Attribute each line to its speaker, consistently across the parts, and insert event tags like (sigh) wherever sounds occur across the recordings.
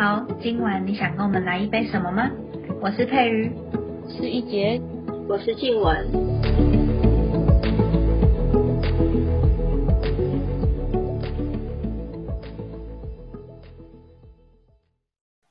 Speaker 1: 好，今晚你想跟我们来一杯什么吗？我是佩瑜，
Speaker 2: 是一杰，
Speaker 3: 我是静雯。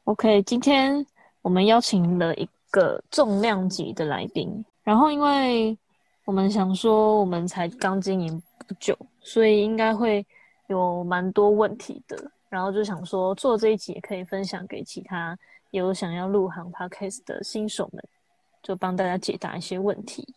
Speaker 2: OK，今天我们邀请了一个重量级的来宾，然后因为我们想说我们才刚经营不久，所以应该会有蛮多问题的，然后就想说做这一集也可以分享给其他有想要入行 Podcast 的新手们，就帮大家解答一些问题。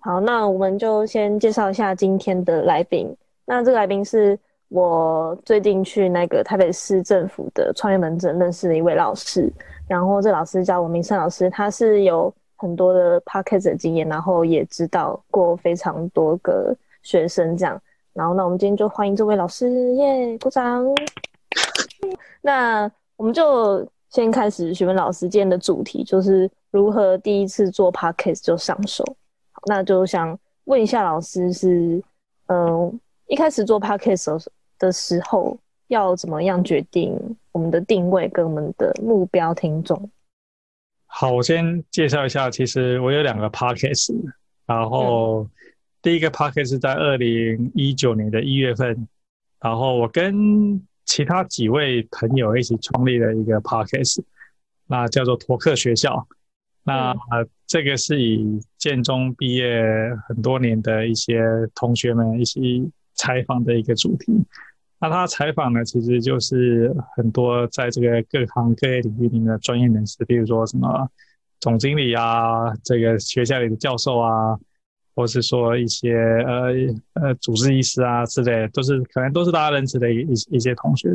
Speaker 2: 好，那我们就先介绍一下今天的来宾。那这个来宾是我最近去那个台北市政府的创业门诊认识的一位老师，然后这老师叫王明胜老师，他是有很多的 podcast 的经验，然后也指导过非常多个学生这样。然后那我们今天就欢迎这位老师，耶，鼓掌。那我们就先开始询问老师今天的主题，就是如何第一次做 podcast 就上手。好，那就想问一下老师是，嗯、一开始做 podcast 的时候要怎么样决定我们的定位跟我们的目标听众？
Speaker 4: 好，我先介绍一下，其实我有两个 podcast，然后第一个 podcast 是在二零一九年的一月份，然后我跟其他几位朋友一起创立了一个 podcast，那叫做托克学校。那、这个是以建中毕业很多年的一些同学们一起采访的一个主题。那他采访呢，其实就是很多在这个各行各业领域里面的专业人士，比如说什么总经理啊，这个学校里的教授啊，或是说一些呃呃主治医师啊之类的，都是可能都是大家认识的一一一些同学。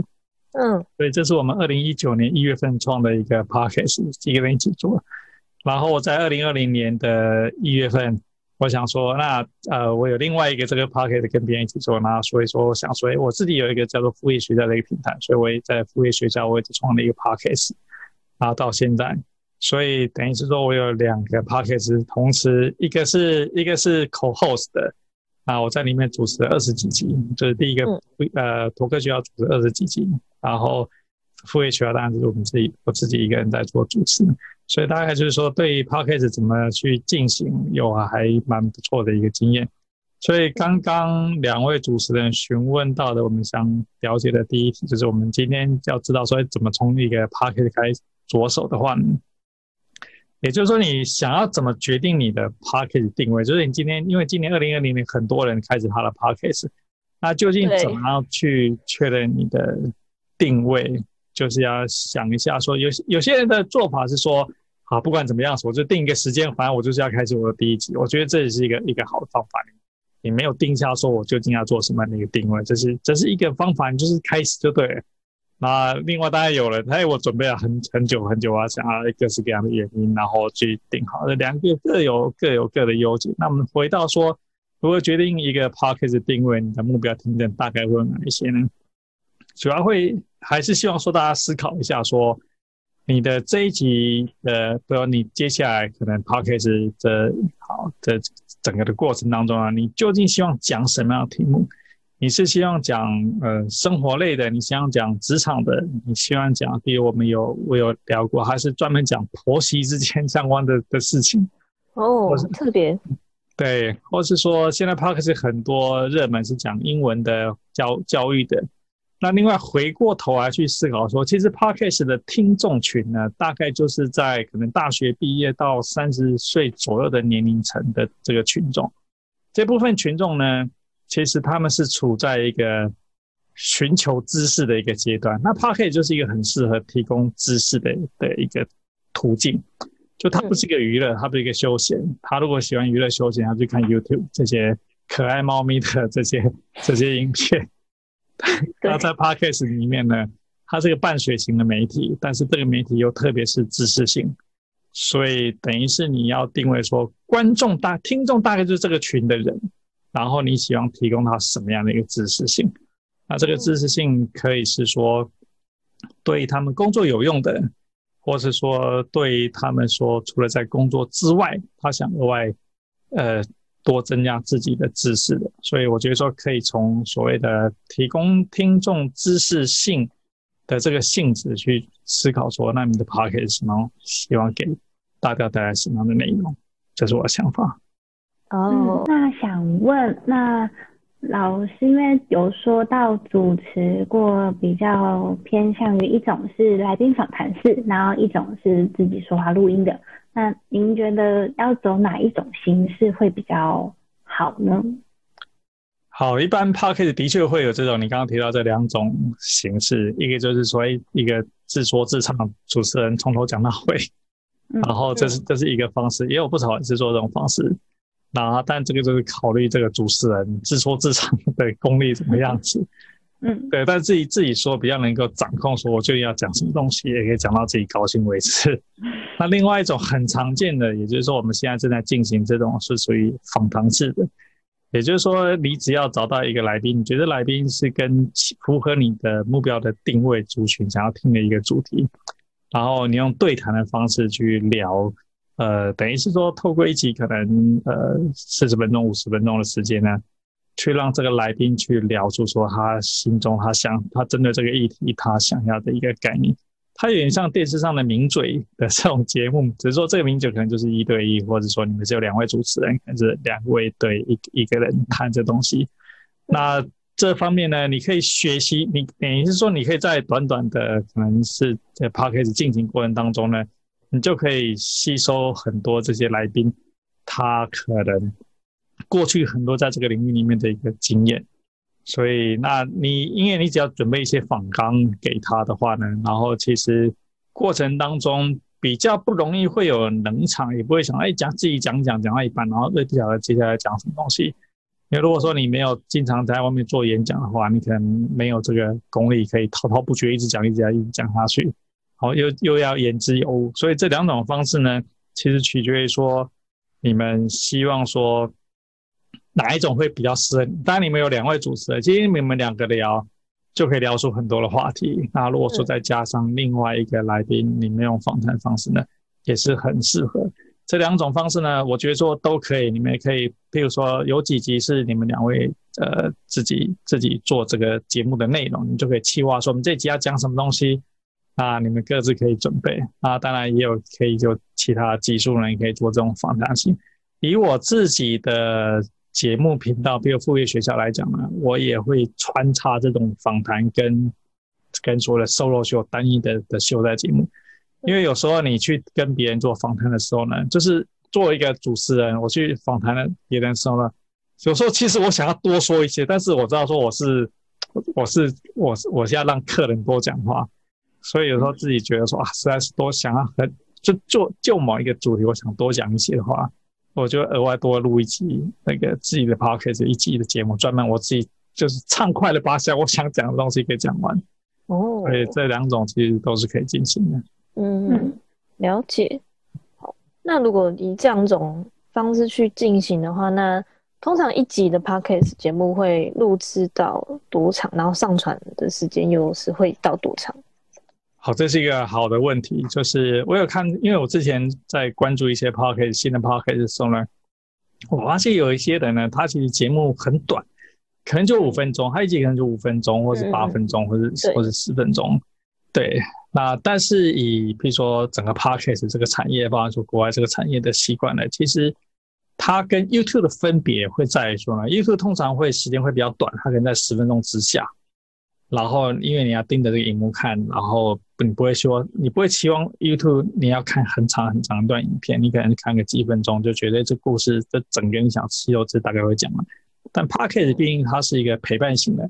Speaker 2: 嗯
Speaker 4: 所以这是我们二零一九年一月份创的一个 podcast，几个人一起做。然后我在二零二零年的一月份，我想说，那呃，我有另外一个这个 podcast 跟别人一起做，那所以说我想说，诶我自己有一个叫做副业学校的一个平台，所以我也在副业学校我也创了一个 podcast，然后到现在，所以等于是说我有两个 podcast 同时，一个是一个是 co-host 的，啊，我在里面主持了二十几集，就是第一个、呃托克学校主持二十几集，然后副业学校当然是我们自己我自己一个人在做主持，所以大概就是说对于 podcast 怎么去进行有还蛮不错的一个经验。所以刚刚两位主持人询问到的，我们想了解的第一题就是我们今天要知道说怎么从一个 podcast 开始着手的话呢，也就是说你想要怎么决定你的 podcast 定位，就是你今天因为今年二零二零年很多人开始他的 podcast，那究竟怎么样去确认你的定位？就是要想一下说有有些人的做法是说，好不管怎么样，我就定一个时间，反正我就是要开始我的第一集。我觉得这也是一个一个好的方法。你没有定下说我究竟要做什么样的一个定位，这是这是一个方法，你就是开始就对了。那另外当然有人，哎，我准备了很很久很久啊，想要各式各样的原因，然后去定好。这两个各有各有各的优点。那我们回到说，如何决定一个 p o c k e t 定位，你的目标听众大概会有哪一些呢？主要会还是希望说大家思考一下，说你的这一集的，比如你接下来可能 p o c k e t 这好这整个的过程当中啊，你究竟希望讲什么样的题目？你是希望讲呃生活类的，你希望讲职场的，你希望讲，比如我们有我有聊过，还是专门讲婆媳之间 (laughs) 相关的的事情，
Speaker 2: 哦
Speaker 4: 是，
Speaker 2: 特别
Speaker 4: 对，或是说现在 p o d c a s 很多热门是讲英文的教教育的。那另外回过头来去思考说，其实 podcast 的听众群呢，大概就是在可能大学毕业到三十岁左右的年龄层的这个群众。这部分群众呢，其实他们是处在一个寻求知识的一个阶段。那 podcast 就是一个很适合提供知识的的一个途径。就它不是一个娱乐，它不是一个休闲。他如果喜欢娱乐休闲，他就看 YouTube 这些可爱猫咪的这些 (laughs) 这些影片。那在 Podcast 里面呢，它是个半水型的媒体，但是这个媒体又特别是知识性，所以等于是你要定位说，观众大听众大概就是这个群的人，然后你希望提供他什么样的一个知识性？那这个知识性可以是说对他们工作有用的，或是说对他们说除了在工作之外，他想额外呃多增加自己的知识的。所以我觉得说可以从所谓的提供听众知识性的这个性质去思考说，那你的 p o c k e t 是什么？希望给大家带来什么样的内容？这是我的想法。
Speaker 2: 哦，
Speaker 3: 那想问，那老师因为有说到主持过，比较偏向于一种是来宾访谈式，然后一种是自己说话录音的。那您觉得要走哪一种形式会比较好呢？
Speaker 4: 好，一般 p o c k e t 的确会有这种你刚刚提到这两种形式，一个就是说一个自说自唱，主持人从头讲到尾，然后这是这是一个方式，也有不少人是做这种方式。那但这个就是考虑这个主持人自说自唱的功力怎么样子，
Speaker 3: 嗯，(laughs)
Speaker 4: 对，但自己自己说比较能够掌控，说我就要讲什么东西，也可以讲到自己高兴为止。(laughs) 那另外一种很常见的，也就是说我们现在正在进行这种是属于访谈式的。也就是说，你只要找到一个来宾，你觉得来宾是跟符合你的目标的定位族群想要听的一个主题，然后你用对谈的方式去聊，呃，等于是说透过一集可能呃四十分钟、五十分钟的时间呢，去让这个来宾去聊出说他心中他想他针对这个议题他想要的一个概念。它有点像电视上的名嘴的这种节目，只是说这个名嘴可能就是一对一，或者说你们只有两位主持人，可能是两位对一一个人谈这东西。那这方面呢，你可以学习，你等于是说你可以在短短的可能是在 p o d c a s t 进行过程当中呢，你就可以吸收很多这些来宾他可能过去很多在这个领域里面的一个经验。所以，那你因为你只要准备一些访纲给他的话呢，然后其实过程当中比较不容易会有冷场，也不会想哎讲自己讲讲讲到一半，然后又不晓得接下来讲什么东西。因为如果说你没有经常在外面做演讲的话，你可能没有这个功力可以滔滔不绝一直讲一直讲一直讲下去，好又又要言之有物。所以这两种方式呢，其实取决于说你们希望说。哪一种会比较适合？当然，你们有两位主持人，其实你们两个聊就可以聊出很多的话题。那如果说再加上另外一个来宾，你们用访谈方式呢，也是很适合。这两种方式呢，我觉得说都可以。你们也可以，譬如说有几集是你们两位呃自己自己做这个节目的内容，你就可以计划说我们这集要讲什么东西，那你们各自可以准备。啊，当然也有可以就其他技术人可以做这种访谈性。以我自己的。节目频道，比如副业学校来讲呢，我也会穿插这种访谈跟跟所谓的 solo 秀单一的的秀在节目，因为有时候你去跟别人做访谈的时候呢，就是作为一个主持人，我去访谈了别人的时候呢，有时候其实我想要多说一些，但是我知道说我是我是我是我是要让客人多讲话，所以有时候自己觉得说啊，实在是多想要很就就就某一个主题，我想多讲一些的话。我就额外多录一集那个自己的 podcast 一集的节目，专门我自己就是畅快的把想我想讲的东西给讲完。哦，所以这两种其实都是可以进行的。
Speaker 2: 嗯，了解。好，那如果以这两种方式去进行的话，那通常一集的 podcast 节目会录制到多长？然后上传的时间又是会到多长？
Speaker 4: 好，这是一个好的问题。就是我有看，因为我之前在关注一些 p o c k e t 新的 p o c k e t 的时候呢，我发现有一些人呢，他其实节目很短，可能就五分钟，他一集可能就五分钟，或是八分钟，或者或者十分钟。对，那但是以比如说整个 p o c k e t 这个产业，包括说国外这个产业的习惯呢，其实它跟 YouTube 的分别会在于说呢，YouTube 通常会时间会比较短，它可能在十分钟之下。然后，因为你要盯着这个荧幕看，然后你不会说，你不会期望 YouTube 你要看很长很长一段影片，你可能看个几分钟就觉得这故事这整个你想吸收这大概会讲了。但 Podcast 毕竟它是一个陪伴型的，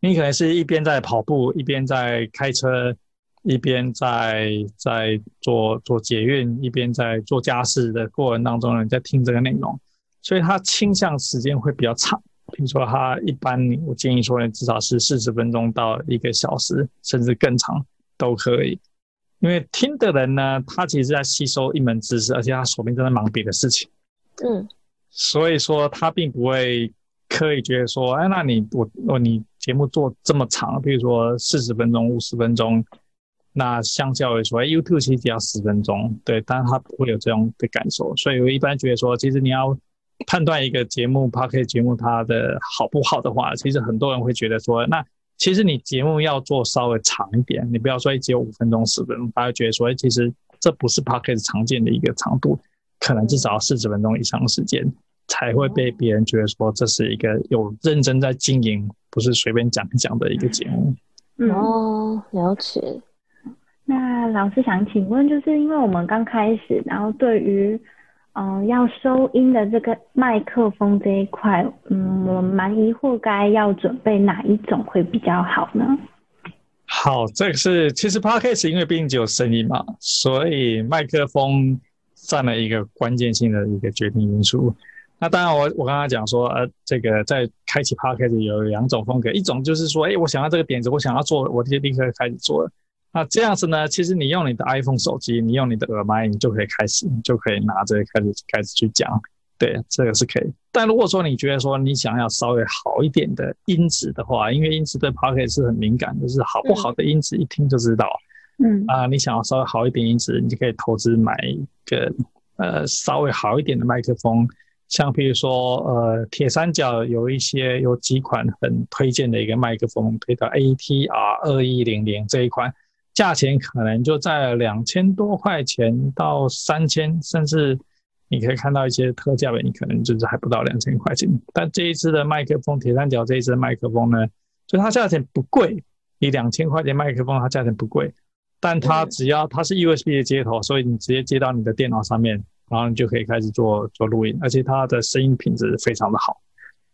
Speaker 4: 你可能是一边在跑步，一边在开车，一边在在做做捷运，一边在做家事的过程当中，你在听这个内容，所以它倾向时间会比较长。比如说，他一般我建议说呢，至少是四十分钟到一个小时，甚至更长都可以。因为听的人呢，他其实在吸收一门知识，而且他手边正在忙别的事情。
Speaker 2: 嗯，
Speaker 4: 所以说他并不会刻意觉得说，哎，那你我我你节目做这么长，比如说四十分钟、五十分钟，那相较于说，YouTube 其实只要十分钟，对，但是他不会有这样的感受。所以我一般觉得说，其实你要。判断一个节目 p o c k e t 节目它的好不好的话，其实很多人会觉得说，那其实你节目要做稍微长一点，你不要说只有五分钟、十分钟，大家觉得说，哎，其实这不是 podcast 常见的一个长度，可能至少要四十分钟以上的时间，才会被别人觉得说这是一个有认真在经营，不是随便讲一讲的一个节目。
Speaker 3: 嗯，
Speaker 2: 哦，了解。
Speaker 3: 那老师想请问，就是因为我们刚开始，然后对于嗯要收音的这个麦克风这一块，嗯，我蛮疑惑该要准备哪一种会比较好呢？
Speaker 4: 好，这个是其实 podcast 因为毕竟只有声音嘛，所以麦克风占了一个关键性的一个决定因素。那当然我，我刚刚讲说，呃，这个在开启 podcast 有两种风格，一种就是说，哎，我想要这个点子，我想要做，我就立刻开始做了。那这样子呢，其实你用你的 iPhone 手机，你用你的耳麦，你就可以开始，你就可以拿着开始开始去讲。对，这个是可以。但如果说你觉得说你想要稍微好一点的音质的话，因为音质对 Pocket 是很敏感，就是好不好的音质一听就知道。
Speaker 3: 嗯
Speaker 4: 啊，你想要稍微好一点音质，你就可以投资买一个呃稍微好一点的麦克风。像比如说，呃，铁三角有一些有几款很推荐的一个麦克风，推到 ATR 二一零零这一款，价钱可能就在两千多块钱到三千，甚至你可以看到一些特价的，你可能就是还不到两千块钱。但这一支的麦克风，铁三角这一支的麦克风呢，就它价钱不贵，你两千块钱麦克风，它价钱不贵，但它只要它是 USB 的接头，所以你直接接到你的电脑上面。然后你就可以开始做做录音，而且它的声音品质非常的好，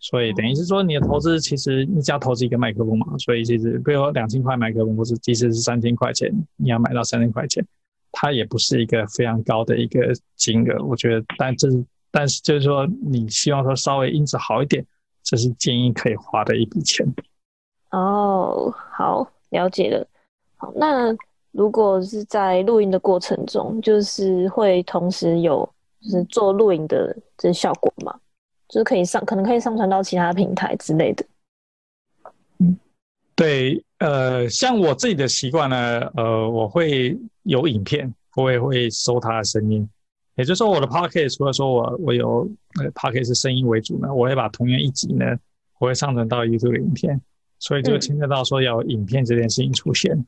Speaker 4: 所以等于是说你的投资其实你只要投资一个麦克风嘛，所以其实比如说两千块麦克风，或是即使是三千块钱，你要买到三千块钱，它也不是一个非常高的一个金额，我觉得，但这是但是就是说你希望说稍微音质好一点，这是建议可以花的一笔钱。
Speaker 2: 哦，好，了解了。好，那。如果是在录音的过程中，就是会同时有就是做录音的这效果嘛，就是可以上可能可以上传到其他平台之类的。
Speaker 4: 嗯，对，呃，像我自己的习惯呢，呃，我会有影片，我也会收它的声音，也就是说我的 p o c k e t 除了说我我有呃 p o c k e t 是声音为主呢，我会把同样一集呢，我会上传到 YouTube 的影片，所以就牵涉到说要影片这件事情出现。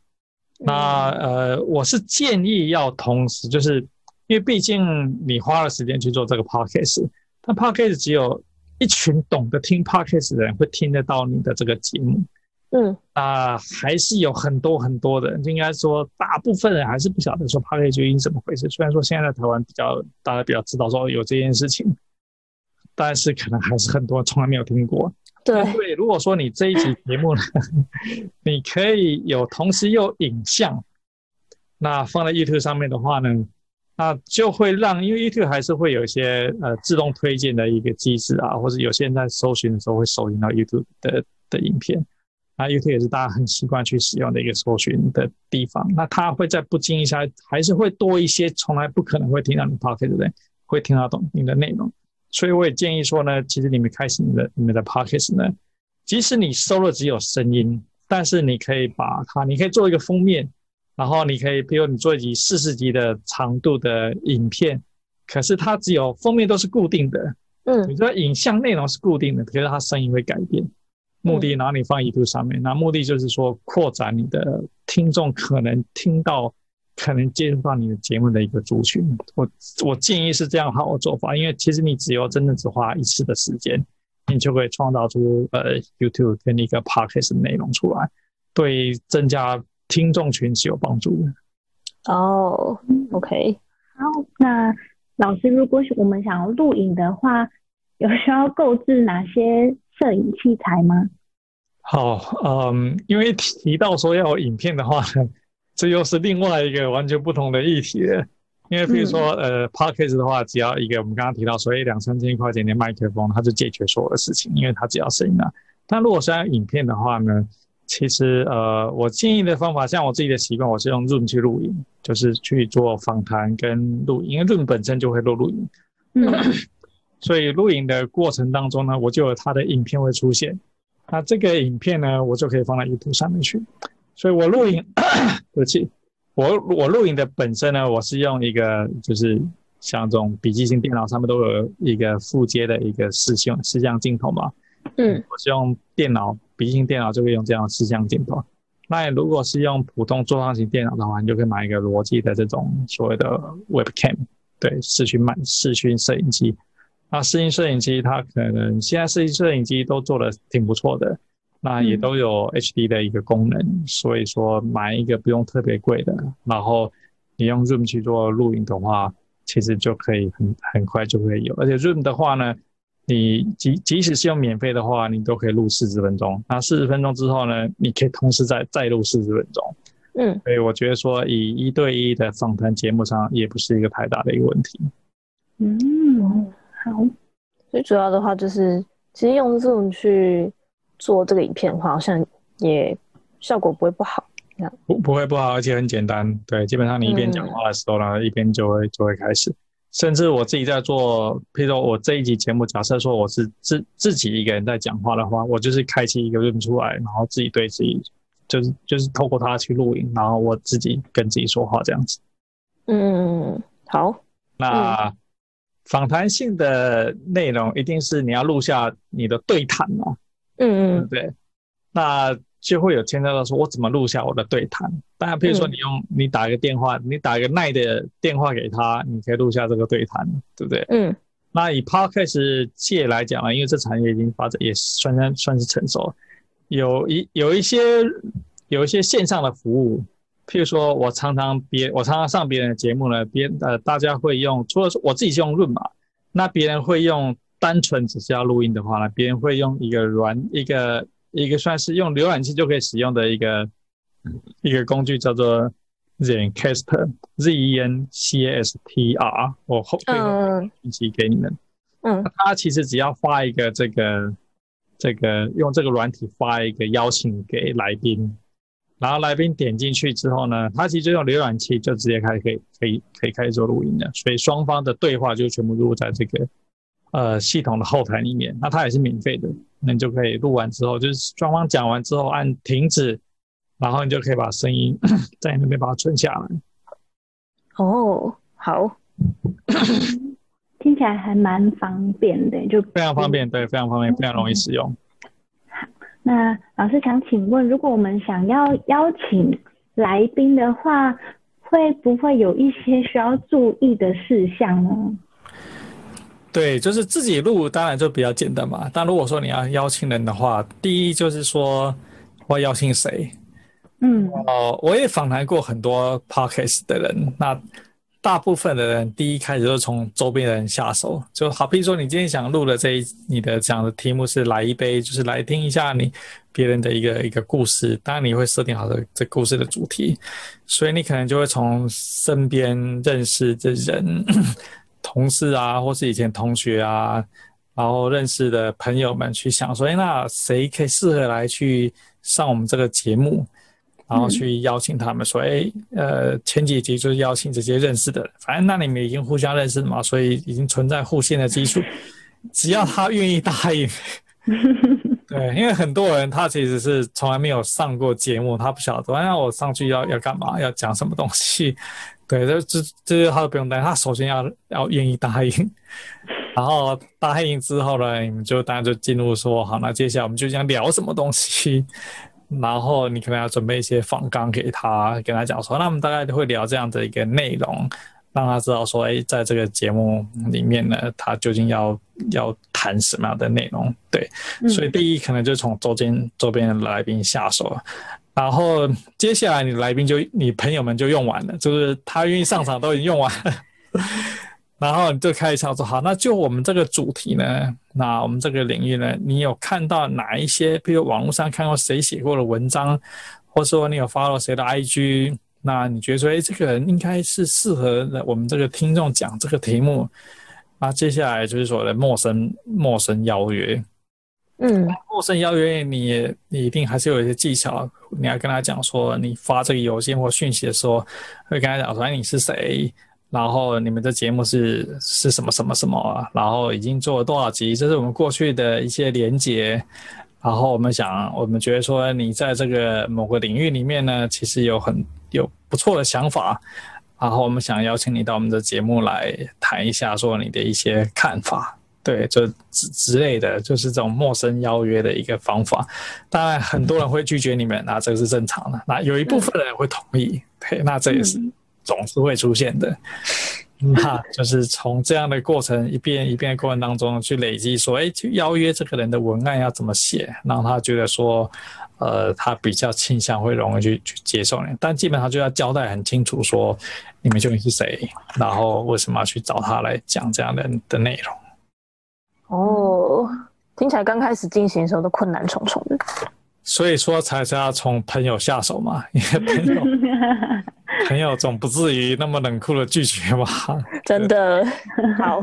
Speaker 4: 那呃，我是建议要同时，就是因为毕竟你花了时间去做这个 podcast，但 podcast 只有一群懂得听 podcast 的人会听得到你的这个节目，
Speaker 2: 嗯，
Speaker 4: 啊，还是有很多很多的，应该说大部分人还是不晓得说 podcast 究竟怎么回事。虽然说现在在台湾比较大家比较知道说有这件事情，但是可能还是很多从来没有听过。
Speaker 2: 对，
Speaker 4: 如果说你这一集节目呢，(laughs) 你可以有同时有影像，那放在 YouTube 上面的话呢，那就会让，因为 YouTube 还是会有一些呃自动推荐的一个机制啊，或者有些人在搜寻的时候会搜寻到 YouTube 的的影片，那 YouTube 也是大家很习惯去使用的一个搜寻的地方，那它会在不经意下还是会多一些从来不可能会听到你 Podcast 的人会听得懂你的内容。所以我也建议说呢，其实你们开始你的你们的 podcast 呢，即使你收了只有声音，但是你可以把它，你可以做一个封面，然后你可以，比如你做一集四十集的长度的影片，可是它只有封面都是固定的，
Speaker 2: 嗯，
Speaker 4: 你说影像内容是固定的，可是它声音会改变，目的然后你放 YouTube 上面，那目的就是说扩展你的听众可能听到。可能接触到你的节目的一个族群，我我建议是这样好的做法，因为其实你只有真的只花一次的时间，你就可以创造出呃 YouTube 跟一个 Podcast 内容出来，对增加听众群是有帮助的。
Speaker 2: 哦，OK，
Speaker 3: 好，那老师，如果我们想要录影的话，有需要购置哪些摄影器材吗？
Speaker 4: 好，嗯，因为提到说要影片的话呢。这又是另外一个完全不同的议题了，因为比如说，呃，podcast 的话，只要一个我们刚刚提到，所以两三千块钱的麦克风，它就解决所有的事情，因为它只要声音啊。但如果是要影片的话呢，其实呃，我建议的方法，像我自己的习惯，我是用 Zoom 去录影，就是去做访谈跟录音，因为 Zoom 本身就会录录影，
Speaker 3: 嗯，(coughs)
Speaker 4: 所以录影的过程当中呢，我就有它的影片会出现，那这个影片呢，我就可以放到 YouTube 上面去。所以我录影，(coughs) 对不起，我我录影的本身呢，我是用一个就是像这种笔记型电脑上面都有一个附接的一个视像视像镜头嘛，
Speaker 2: 嗯，
Speaker 4: 我是用电脑笔记型电脑就可以用这样的视像镜头。那如果是用普通桌上型电脑的话，你就可以买一个罗技的这种所谓的 Webcam，对，视讯慢视讯摄影机。那视讯摄影机它可能现在视讯摄影机都做的挺不错的，那也都有 HD 的一个功能，所以说买一个不用特别贵的，然后你用 Zoom 去做录影的话，其实就可以很很快就会有。而且 Zoom 的话呢，你即即使是用免费的话，你都可以录四十分钟。那四十分钟之后呢，你可以同时再再录四十分钟。
Speaker 2: 嗯，
Speaker 4: 所以我觉得说以一对一的访谈节目上，也不是一个太大的一个问题。
Speaker 3: 嗯，好，
Speaker 2: 最主要的话就是，其实用 Zoom 去做这个影片的话，好像也效果不会不好。
Speaker 4: 不不会不好，而且很简单。对，基本上你一边讲话的时候呢，一边就会就会开始。甚至我自己在做，譬如说我这一集节目，假设说我是自自己一个人在讲话的话，我就是开启一个 room 出来，然后自己对自己，就是就是透过它去录音，然后我自己跟自己说话这样子。
Speaker 2: 嗯，好，
Speaker 4: 那访谈性的内容一定是你要录下你的对谈嘛，对
Speaker 2: 嗯
Speaker 4: 不对？那就会有牵扯到说，我怎么录下我的对谈？当然，比如说你用你打一个电话，你打一个耐的电话给他，你可以录下这个对谈，对不对？
Speaker 2: 嗯
Speaker 4: 那以 podcast 界来讲呢，因为这产业已经发展也算算算是成熟，有一有一些有一些线上的服务，譬如说我常常别我常常上别人的节目呢，别人呃大家会用，除了说我自己是用润嘛，那别人会用单纯只是要录音的话呢，别人会用一个软一个一个算是用浏览器就可以使用的一个一个工具叫做 Zencaster Z E N C A S T R，我后背后
Speaker 2: 嗯。
Speaker 4: 信息给你们。
Speaker 2: 嗯。
Speaker 4: 他其实只要发一个这个这个用这个软体发一个邀请给来宾，然后来宾点进去之后呢，他其实就用浏览器就直接开始可以可以可以开始做录音了，所以双方的对话就全部录在这个呃系统的后台里面。那它也是免费的，那你就可以录完之后，就是双方讲完之后按停止，然后你就可以把声音 (coughs) 在那边把它存下来。
Speaker 2: 哦，好，
Speaker 3: 听起来还蛮方便的，就
Speaker 4: 非常方便，对，非常方便，非常容易使用。
Speaker 3: 那老师想请问，如果我们想要邀请来宾的话，会不会有一些需要注意的事项呢？
Speaker 4: 对，就是自己录，当然就比较简单嘛。但如果说你要邀请人的话，第一就是说我要邀请谁。
Speaker 3: 嗯
Speaker 4: 哦，我也访谈过很多 podcast 的人，那大部分的人第一开始就从周边的人下手，就好比说你今天想录的这一你的讲的题目是来一杯，就是来听一下你别人的一个一个故事，当然你会设定好的这故事的主题，所以你可能就会从身边认识的人。同事啊，或是以前同学啊，然后认识的朋友们去想说，哎，那谁可以适合来去上我们这个节目？然后去邀请他们说，哎，呃，前几集就是邀请这些认识的，反正那你们已经互相认识了嘛，所以已经存在互信的基础。只要他愿意答应，(laughs) 对，因为很多人他其实是从来没有上过节目，他不晓得，那我上去要要干嘛，要讲什么东西。对，这这这些他都不用担心，他首先要要愿意答应，(laughs) 然后答应之后呢，你们就当然就进入说好，那接下来我们就想聊什么东西，然后你可能要准备一些访纲给他，跟他讲说，那我们大概会聊这样的一个内容，让他知道说，哎，在这个节目里面呢，他究竟要要谈什么样的内容？对，所以第一可能就从周边周边的来宾下手。然后接下来你来宾就你朋友们就用完了，就是他愿意上场都已经用完了，(laughs) 然后你就开始想说好，那就我们这个主题呢，那我们这个领域呢，你有看到哪一些，比如网络上看过谁写过的文章，或者说你有 follow 谁的 IG，那你觉得说，哎，这个人应该是适合我们这个听众讲这个题目，那接下来就是所谓的陌生陌生邀约。
Speaker 2: 嗯
Speaker 4: 陌生邀约你也你一定还是有一些技巧，你要跟他讲说，你发这个邮件或讯息的时候，会跟他讲说，哎，你是谁？然后你们的节目是是什么什么什么啊？然后已经做了多少集？这是我们过去的一些连接。然后我们想，我们觉得说，你在这个某个领域里面呢，其实有很有不错的想法。然后我们想邀请你到我们的节目来谈一下，说你的一些看法。对，就之之类的，就是这种陌生邀约的一个方法。当然，很多人会拒绝你们，那这个是正常的。那有一部分人会同意，对，那这也是总是会出现的。(laughs) 那就是从这样的过程一遍一遍的过程当中去累积，说，哎，去邀约这个人的文案要怎么写，让他觉得说，呃，他比较倾向会容易去去接受你。但基本上就要交代很清楚，说你们究竟是谁，然后为什么要去找他来讲这样的的内容。
Speaker 2: 哦，听起来刚开始进行的时候都困难重重的，
Speaker 4: 所以说才是要从朋友下手嘛，因为朋友朋友总不至于那么冷酷的拒绝吧。(laughs)
Speaker 2: 真的好。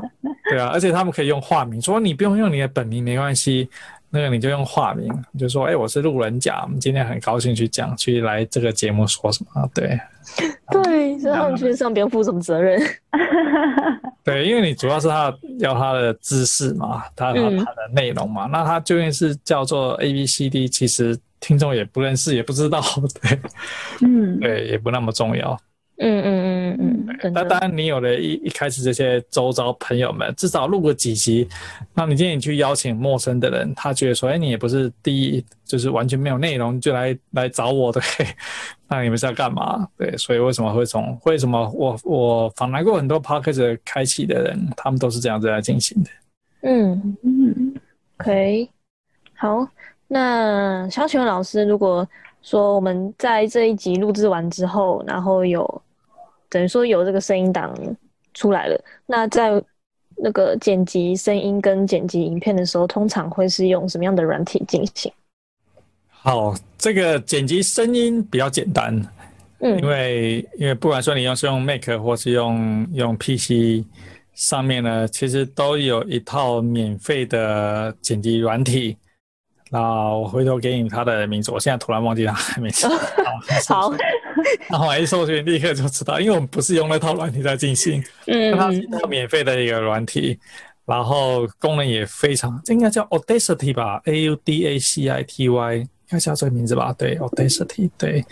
Speaker 4: 对啊，而且他们可以用化名，说你不用用你的本名没关系，那个你就用化名，就说哎，我是路人甲，我们今天很高兴去讲，去来这个节目说什么？对，(laughs)
Speaker 2: 对，所以他们去上边负什么责任？(laughs)
Speaker 4: 对，因为你主要是他要他的知识嘛，他他他的内容嘛，那他究竟是叫做 A B C D，其实听众也不认识，也不知道，(laughs) 对，
Speaker 3: 嗯，
Speaker 4: 对，也不那么重要。
Speaker 2: 嗯嗯嗯嗯嗯。
Speaker 4: 那当然，你有了一一开始这些周遭朋友们，至少录个几集，那你今天你去邀请陌生的人，他觉得说，哎，你也不是第一，就是完全没有内容就来 (laughs) 来找我的，(laughs) 那你们是要干嘛？对，所以为什么会从为什么我我访谈过很多 podcast 开启的人，他们都是这样子来进行的。
Speaker 2: 嗯
Speaker 3: 嗯
Speaker 2: ，OK，好，那想请问老师，如果说我们在这一集录制完之后，然后有等于说有这个声音档出来了，那在那个剪辑声音跟剪辑影片的时候，通常会是用什么样的软体进行？
Speaker 4: 好，这个剪辑声音比较简单，
Speaker 2: 嗯，
Speaker 4: 因为因为不管说你用是用 Mac 或是用用 PC 上面呢，其实都有一套免费的剪辑软体。那我回头给你他的名字，我现在突然忘记他的名字。(laughs)
Speaker 2: 好，
Speaker 4: 然后一搜寻立刻就知道，因为我们不是用那套软体在进行，(laughs)
Speaker 2: 嗯，
Speaker 4: 它是一套免费的一个软体，然后功能也非常，这应该叫 Audacity 吧，A U D A C I T Y，应该叫这个名字吧？对，Audacity，对，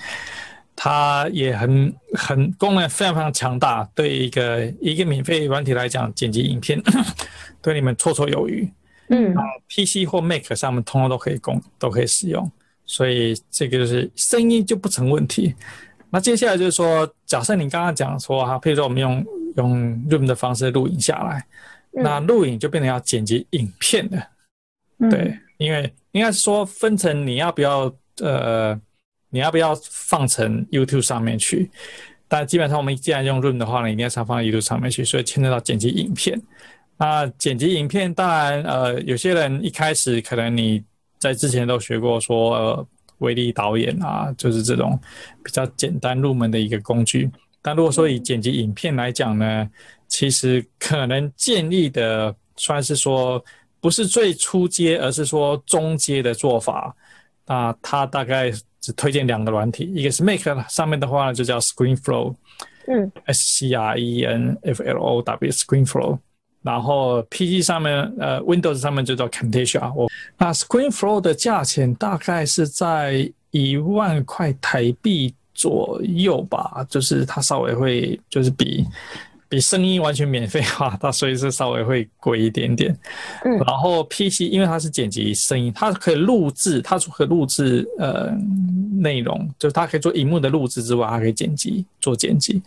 Speaker 4: 它也很很功能非常非常强大，对一个一个免费软体来讲，剪辑影片 (coughs) 对你们绰绰有余。
Speaker 2: 嗯
Speaker 4: ，PC 或 Mac 上面通通都可以供，都可以使用，所以这个就是声音就不成问题。那接下来就是说，假设你刚刚讲说哈，譬如说我们用用 Room 的方式录影下来，那录影就变成要剪辑影片的，对，因为应该是说分成你要不要呃，你要不要放成 YouTube 上面去？但基本上我们既然用 Room 的话呢，一定要放到 YouTube 上面去，所以牵扯到剪辑影片。那剪辑影片，当然，呃，有些人一开始可能你在之前都学过，说呃，威力导演啊，就是这种比较简单入门的一个工具。但如果说以剪辑影片来讲呢，其实可能建议的算是说不是最初阶，而是说中阶的做法。那它大概只推荐两个软体，一个是 Make 上面的话呢，就叫 ScreenFlow，
Speaker 2: 嗯
Speaker 4: ，S C R E N F L O W，ScreenFlow。然后 PC 上面，呃，Windows 上面就叫 Camtasia。我那 ScreenFlow 的价钱大概是在一万块台币左右吧，就是它稍微会就是比比声音完全免费哈，它所以是稍微会贵一点点。
Speaker 2: 嗯，
Speaker 4: 然后 PC 因为它是剪辑声音，它可以录制，它除了录制呃内容，就是它可以做荧幕的录制之外，它可以剪辑做剪辑。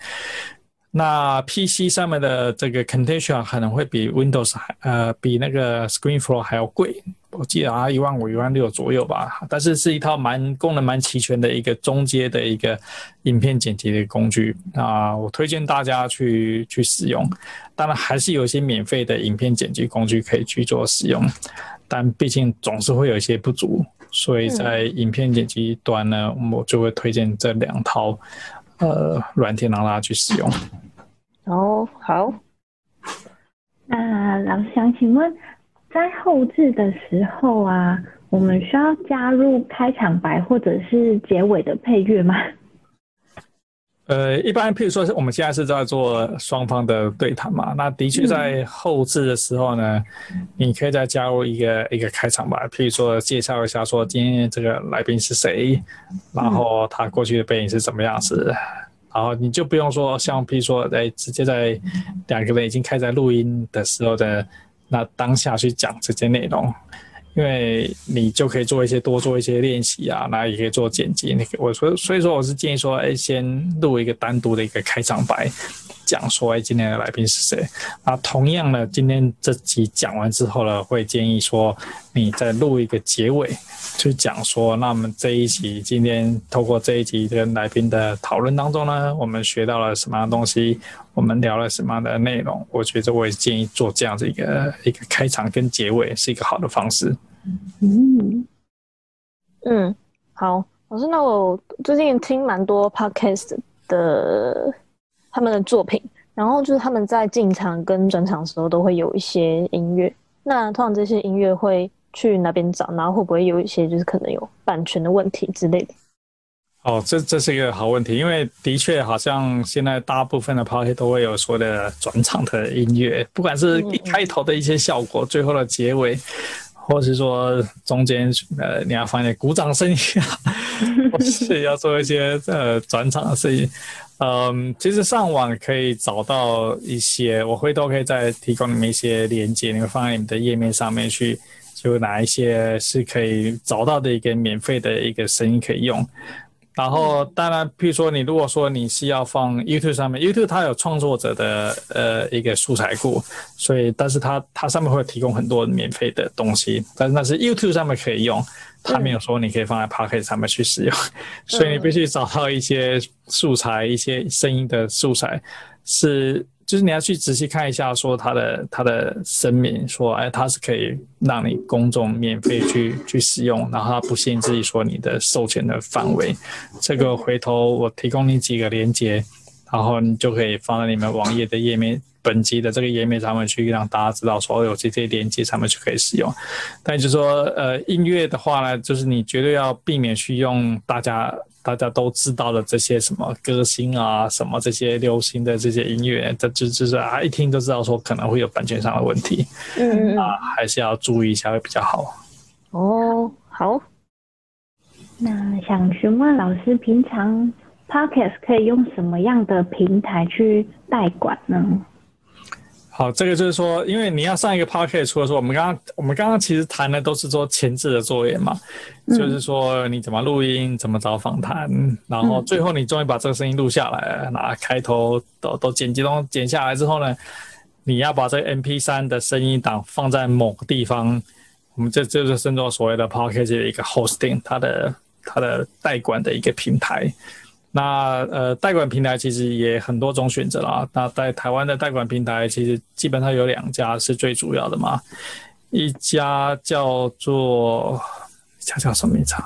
Speaker 4: 那 PC 上面的这个 Condition 可能会比 Windows 还呃比那个 ScreenFlow 还要贵，我记得啊一万五一万六左右吧。但是是一套蛮功能蛮齐全的一个中阶的一个影片剪辑的工具啊，我推荐大家去去使用。当然还是有一些免费的影片剪辑工具可以去做使用，但毕竟总是会有一些不足，所以在影片剪辑端呢，我就会推荐这两套。呃，软件让大家去使用。
Speaker 2: 哦，好。
Speaker 3: 那老师想请问，在后置的时候啊，我们需要加入开场白或者是结尾的配乐吗？
Speaker 4: 呃，一般譬如说是，我们现在是在做双方的对谈嘛，那的确在后置的时候呢，你可以再加入一个一个开场吧，譬如说介绍一下说今天这个来宾是谁，然后他过去的背景是怎么样子，然后你就不用说像譬如说在直接在两个人已经开在录音的时候的那当下去讲这些内容。因为你就可以做一些多做一些练习啊，那也可以做剪辑。那个我说，所以说我是建议说，哎，先录一个单独的一个开场白，讲说，哎，今天的来宾是谁。那，同样呢，今天这集讲完之后呢，会建议说，你再录一个结尾，去讲说，那我们这一集今天透过这一集跟来宾的讨论当中呢，我们学到了什么样的东西，我们聊了什么样的内容。我觉得我也建议做这样子一个一个开场跟结尾，是一个好的方式。
Speaker 2: 嗯嗯，好，老师，那我最近听蛮多 podcast 的他们的作品，然后就是他们在进场跟转场的时候都会有一些音乐。那通常这些音乐会去哪边找？然后会不会有一些就是可能有版权的问题之类的？
Speaker 4: 哦，这这是一个好问题，因为的确好像现在大部分的 podcast 都会有说的转场的音乐，不管是一开头的一些效果，最后的结尾。或是说中间呃你要放点鼓掌声音啊，或 (laughs) 是要做一些呃转场的声音，嗯，其实上网可以找到一些，我回头可以再提供你们一些链接，你们放在你们的页面上面去，就哪一些是可以找到的一个免费的一个声音可以用。然后，当然，譬如说，你如果说你是要放 YouTube 上面，YouTube 它有创作者的呃一个素材库，所以，但是它它上面会提供很多免费的东西，但是那是 YouTube 上面可以用，它没有说你可以放在 Pocket 上面去使用，所以你必须找到一些素材，一些声音的素材是。就是你要去仔细看一下，说他的他的声明，说哎，他是可以让你公众免费去去使用，然后他不限制说你的授权的范围。这个回头我提供你几个连接，然后你就可以放在你们网页的页面，本集的这个页面上面去，让大家知道所有这些连接上面就可以使用。但就是说，呃，音乐的话呢，就是你绝对要避免去用大家。大家都知道的这些什么歌星啊，什么这些流行的这些音乐，这就就是啊，一听就知道说可能会有版权上的问题，嗯啊，还是要注意一下会比较好。
Speaker 2: 哦，好。
Speaker 3: 那想询问老师，平常 Podcast 可以用什么样的平台去代管呢？
Speaker 4: 好，这个就是说，因为你要上一个 p o c k e t 除了说我们刚刚我们刚刚其实谈的都是说前置的作业嘛，就是说你怎么录音，怎么找访谈，然后最后你终于把这个声音录下来了，拿开头都都剪辑都剪下来之后呢，你要把这个 MP 三的声音档放在某个地方，我们这这就是称作所谓的 p o c k e t 的一个 hosting，它的它的代管的一个平台。那呃，代管平台其实也很多种选择啦。那在台湾的代管平台，其实基本上有两家是最主要的嘛。一家叫做，一家叫什么名字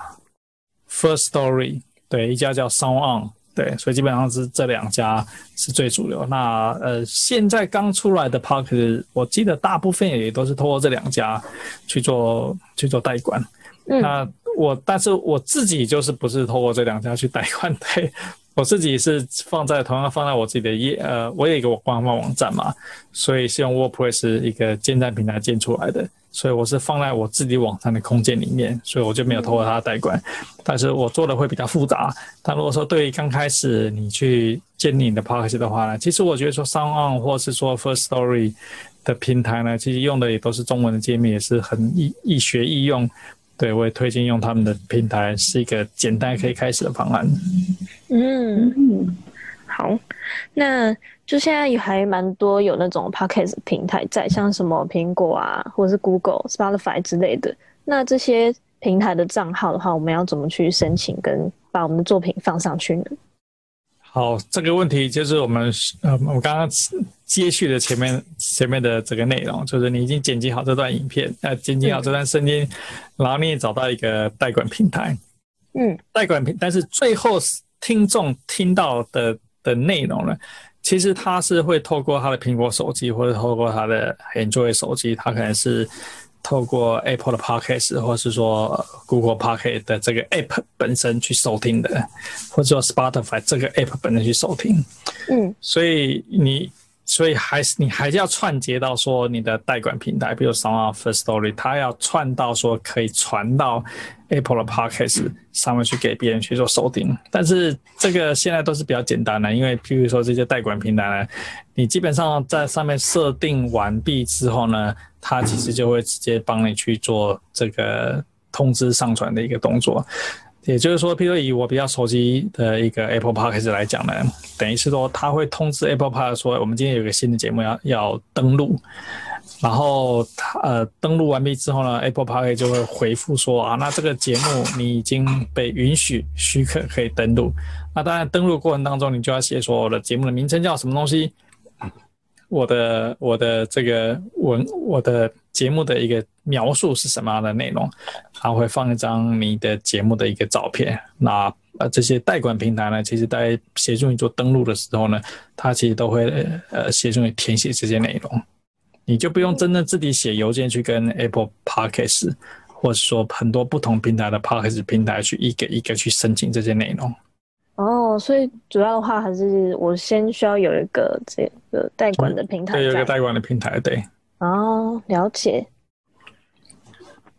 Speaker 4: ？First Story，对，一家叫 Sound On，对，所以基本上是这两家是最主流。那呃，现在刚出来的 Park，我记得大部分也都是通过这两家去做去做代管。那我，但是我自己就是不是透过这两家去代管，对我自己是放在同样放在我自己的业，呃，我有一个官方网站嘛，所以是用 WordPress 一个建站平台建出来的，所以我是放在我自己网站的空间里面，所以我就没有透过它代管，但是我做的会比较复杂。但如果说对于刚开始你去建立你的 p o c a s t 的话呢，其实我觉得说 Sound On 或是说 First Story 的平台呢，其实用的也都是中文的界面，也是很易易学易用。对，我也推荐用他们的平台，是一个简单可以开始的方案。
Speaker 2: 嗯，好，那就现在也还蛮多有那种 podcast 平台在，像什么苹果啊，或者是 Google、Spotify 之类的。那这些平台的账号的话，我们要怎么去申请跟把我们的作品放上去呢？
Speaker 4: 好，这个问题就是我们呃，我刚刚接续的前面前面的这个内容，就是你已经剪辑好这段影片，呃，剪辑好这段声音，然后你也找到一个代管平台，
Speaker 2: 嗯，
Speaker 4: 代管平，但是最后听众听到的的内容呢，其实他是会透过他的苹果手机或者透过他的 Android 手机，他可能是。透过 Apple 的 Podcast，或是说 Google Podcast 的这个 App 本身去收听的，或者说 Spotify 这个 App 本身去收听。
Speaker 2: 嗯，
Speaker 4: 所以你所以还是你还是要串接到说你的代管平台，比如 Sound First Story，它要串到说可以传到 Apple 的 Podcast 上面去给别人去做收听。但是这个现在都是比较简单的，因为譬如说这些代管平台呢，你基本上在上面设定完毕之后呢，它其实就会直接帮你去做这个通知上传的一个动作。也就是说，譬如以我比较熟悉的一个 Apple Podcast 来讲呢，等于是说，他会通知 Apple Podcast 说，我们今天有个新的节目要要登录，然后他呃登录完毕之后呢，Apple Podcast 就会回复说啊，那这个节目你已经被允许许可可以登录。那当然，登录过程当中，你就要写说我的节目的名称叫什么东西。我的我的这个文我的节目的一个描述是什么样的内容？然后会放一张你的节目的一个照片。那呃这些代管平台呢，其实在协助你做登录的时候呢，它其实都会呃协助你填写这些内容，你就不用真的自己写邮件去跟 Apple Podcast，或者说很多不同平台的 Podcast 平台去一个一个去申请这些内容。
Speaker 2: 哦，所以主要的话还是我先需要有一个这个代管的平台，
Speaker 4: 对，有一个代管的平台，对。
Speaker 2: 哦，了解。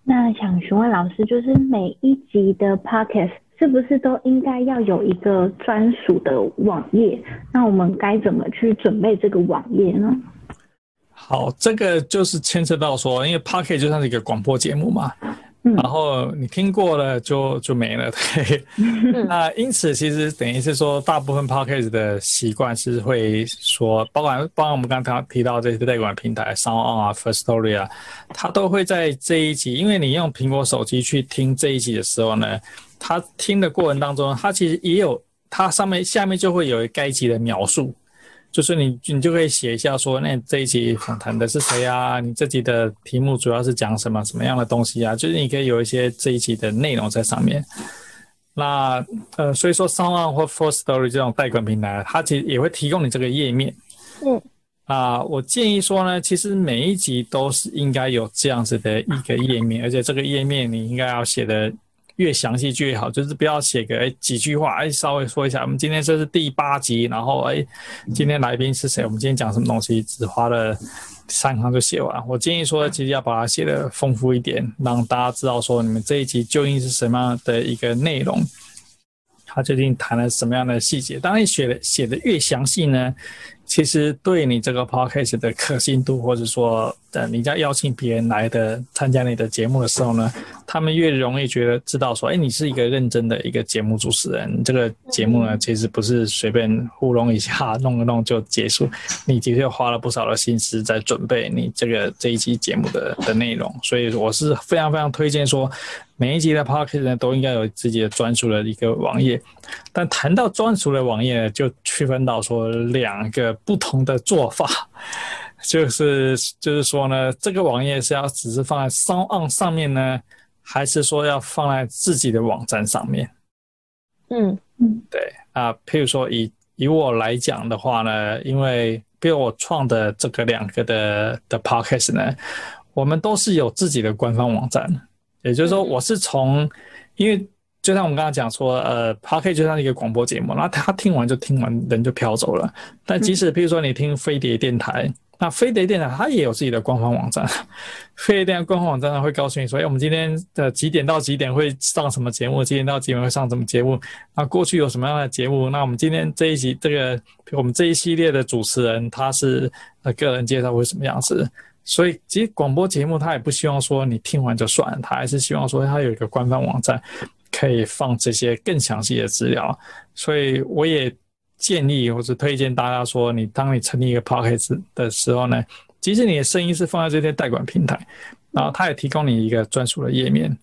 Speaker 3: 那想询问老师，就是每一集的 podcast 是不是都应该要有一个专属的网页？那我们该怎么去准备这个网页呢？
Speaker 4: 好，这个就是牵涉到说，因为 podcast 就像是一个广播节目嘛。然后你听过了就就没了，对。(laughs) 那因此其实等于是说，大部分 podcast 的习惯是会说，包括包括我们刚刚提到这些代管平台，Sound On 啊，First Story 啊，它都会在这一集，因为你用苹果手机去听这一集的时候呢，它听的过程当中，它其实也有，它上面下面就会有该集的描述。就是你，你就可以写一下说，那这一集访谈的是谁啊？你这集的题目主要是讲什么什么样的东西啊？就是你可以有一些这一集的内容在上面。那呃，所以说 Sound 或 For Story 这种代管平台，它其实也会提供你这个页面。
Speaker 2: 嗯。
Speaker 4: 啊，我建议说呢，其实每一集都是应该有这样子的一个页面，而且这个页面你应该要写的。越详细越好，就是不要写个哎几句话，哎稍微说一下，我们今天这是第八集，然后哎今天来宾是谁，我们今天讲什么东西，只花了三行就写完。我建议说，其实要把它写的丰富一点，让大家知道说你们这一集究竟是什么样的一个内容，他究竟谈了什么样的细节。当然，写的写的越详细呢。其实对你这个 podcast 的可信度，或者说，呃，你在邀请别人来的参加你的节目的时候呢，他们越容易觉得知道说，哎，你是一个认真的一个节目主持人。这个节目呢，其实不是随便糊弄一下、弄一弄就结束，你的确花了不少的心思在准备你这个这一期节目的的内容。所以我是非常非常推荐说。每一集的 podcast 呢，都应该有自己的专属的一个网页。但谈到专属的网页呢，就区分到说两个不同的做法，(laughs) 就是就是说呢，这个网页是要只是放在 Sound 上面呢，还是说要放在自己的网站上面？
Speaker 2: 嗯嗯，
Speaker 4: 对啊，譬如说以以我来讲的话呢，因为比如我创的这个两个的的 podcast 呢，我们都是有自己的官方网站。也就是说，我是从，因为就像我们刚刚讲说，呃 p o c a s t 就像一个广播节目，那他听完就听完，人就飘走了。但即使譬如说你听飞碟电台，那飞碟电台它也有自己的官方网站，(laughs) 飞碟电台官方网站上会告诉你说，哎，我们今天的几点到几点会上什么节目，几点到几点会上什么节目，那过去有什么样的节目，那我们今天这一集这个我们这一系列的主持人他是呃个人介绍会什么样子。所以，其实广播节目他也不希望说你听完就算，他还是希望说他有一个官方网站，可以放这些更详细的资料。所以，我也建议或者推荐大家说，你当你成立一个 p o c k e t 的时候呢，即使你的声音是放在这些代管平台，然后它也提供你一个专属的页面，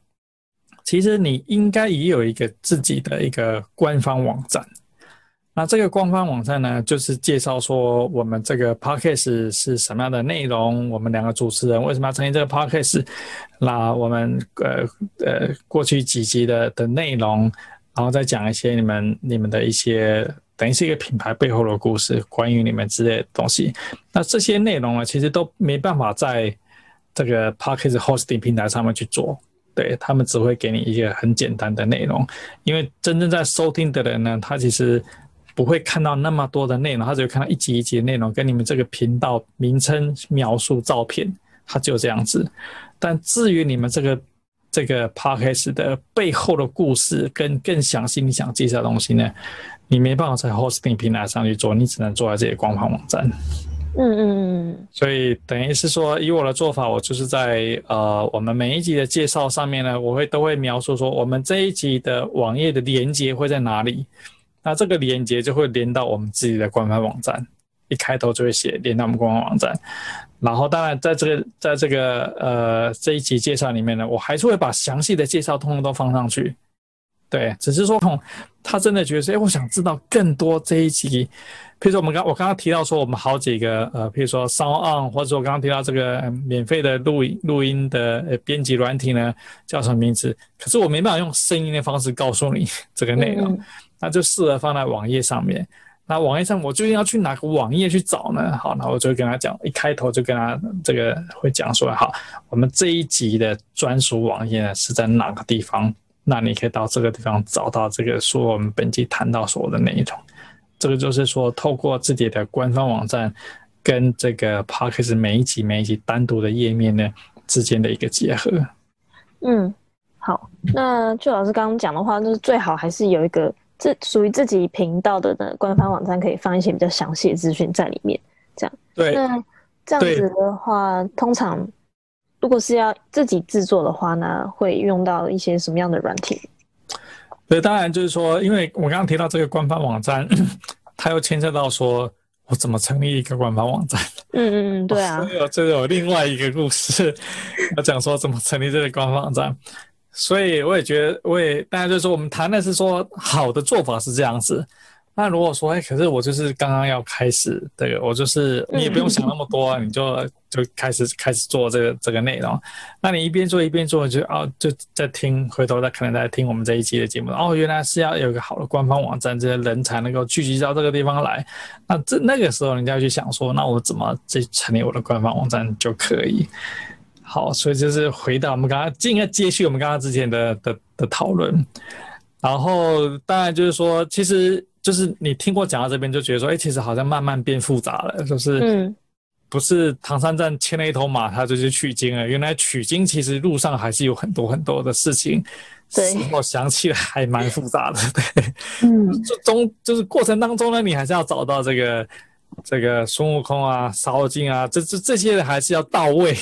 Speaker 4: 其实你应该也有一个自己的一个官方网站。那这个官方网站呢，就是介绍说我们这个 podcast 是什么样的内容，我们两个主持人为什么要成立这个 podcast，那我们呃呃过去几集的的内容，然后再讲一些你们你们的一些等于是一个品牌背后的故事，关于你们之类的东西。那这些内容呢，其实都没办法在这个 podcast hosting 平台上面去做，对他们只会给你一个很简单的内容，因为真正在收听的人呢，他其实。不会看到那么多的内容，他只会看到一集一集的内容，跟你们这个频道名称、描述、照片，他就这样子。但至于你们这个这个 podcast 的背后的故事，跟更详细你想介绍的东西呢，你没办法在 hosting 平台上去做，你只能做在这些官方网站。
Speaker 2: 嗯嗯嗯，
Speaker 4: 所以等于是说，以我的做法，我就是在呃，我们每一集的介绍上面呢，我会都会描述说，我们这一集的网页的连接会在哪里。那这个连接就会连到我们自己的官方网站，一开头就会写连到我们官方网站。然后当然在这个在这个呃这一集介绍里面呢，我还是会把详细的介绍通通都放上去。对，只是说他真的觉得说，哎，我想知道更多这一集。譬如说，我们刚我刚刚提到说，我们好几个呃，譬如说 Sound On，或者说我刚刚提到这个免费的录音录音的呃编辑软体呢，叫什么名字？可是我没办法用声音的方式告诉你这个内容，那就适合放在网页上面。那网页上我究竟要去哪个网页去找呢？好，那我就跟他讲，一开头就跟他这个会讲说，好，我们这一集的专属网页呢是在哪个地方？那你可以到这个地方找到这个说我们本期谈到所有的内容。这个就是说，透过自己的官方网站跟这个 Parkes 每一集每一集单独的页面呢之间的一个结合。
Speaker 2: 嗯，好，那就老师刚刚讲的话，就是最好还是有一个自属于自己频道的的官方网站，可以放一些比较详细的资讯在里面。这样，
Speaker 4: 对。
Speaker 2: 那这样子的话，通常如果是要自己制作的话呢，会用到一些什么样的软体？
Speaker 4: 对，当然就是说，因为我刚刚提到这个官方网站，(coughs) 它又牵涉到说我怎么成立一个官方网站。
Speaker 2: 嗯嗯嗯，对啊。
Speaker 4: 所以这有另外一个故事，(laughs) 要讲说怎么成立这个官方网站。所以我也觉得，我也大家就说，我们谈的是说好的做法是这样子。那如果说，哎，可是我就是刚刚要开始这个，我就是你也不用想那么多，你就就开始开始做这个这个内容。那你一边做一边做，就哦就在听，回头再可能在听我们这一期的节目。哦，原来是要有一个好的官方网站，这些人才能够聚集到这个地方来。那这那个时候，人家去想说，那我怎么这成立我的官方网站就可以？好，所以就是回到我们刚刚，应该接续我们刚刚之前的的的讨论。然后当然就是说，其实。就是你听过讲到这边，就觉得说，哎，其实好像慢慢变复杂了，就是，不是唐三藏牵了一头马，他就去取经了。原来取经其实路上还是有很多很多的事情，
Speaker 2: 对，
Speaker 4: 我想起来还蛮复杂的，对，嗯，(laughs) 就中就是过程当中呢，你还是要找到这个这个孙悟空啊、沙悟净啊，这这这些还是要到位，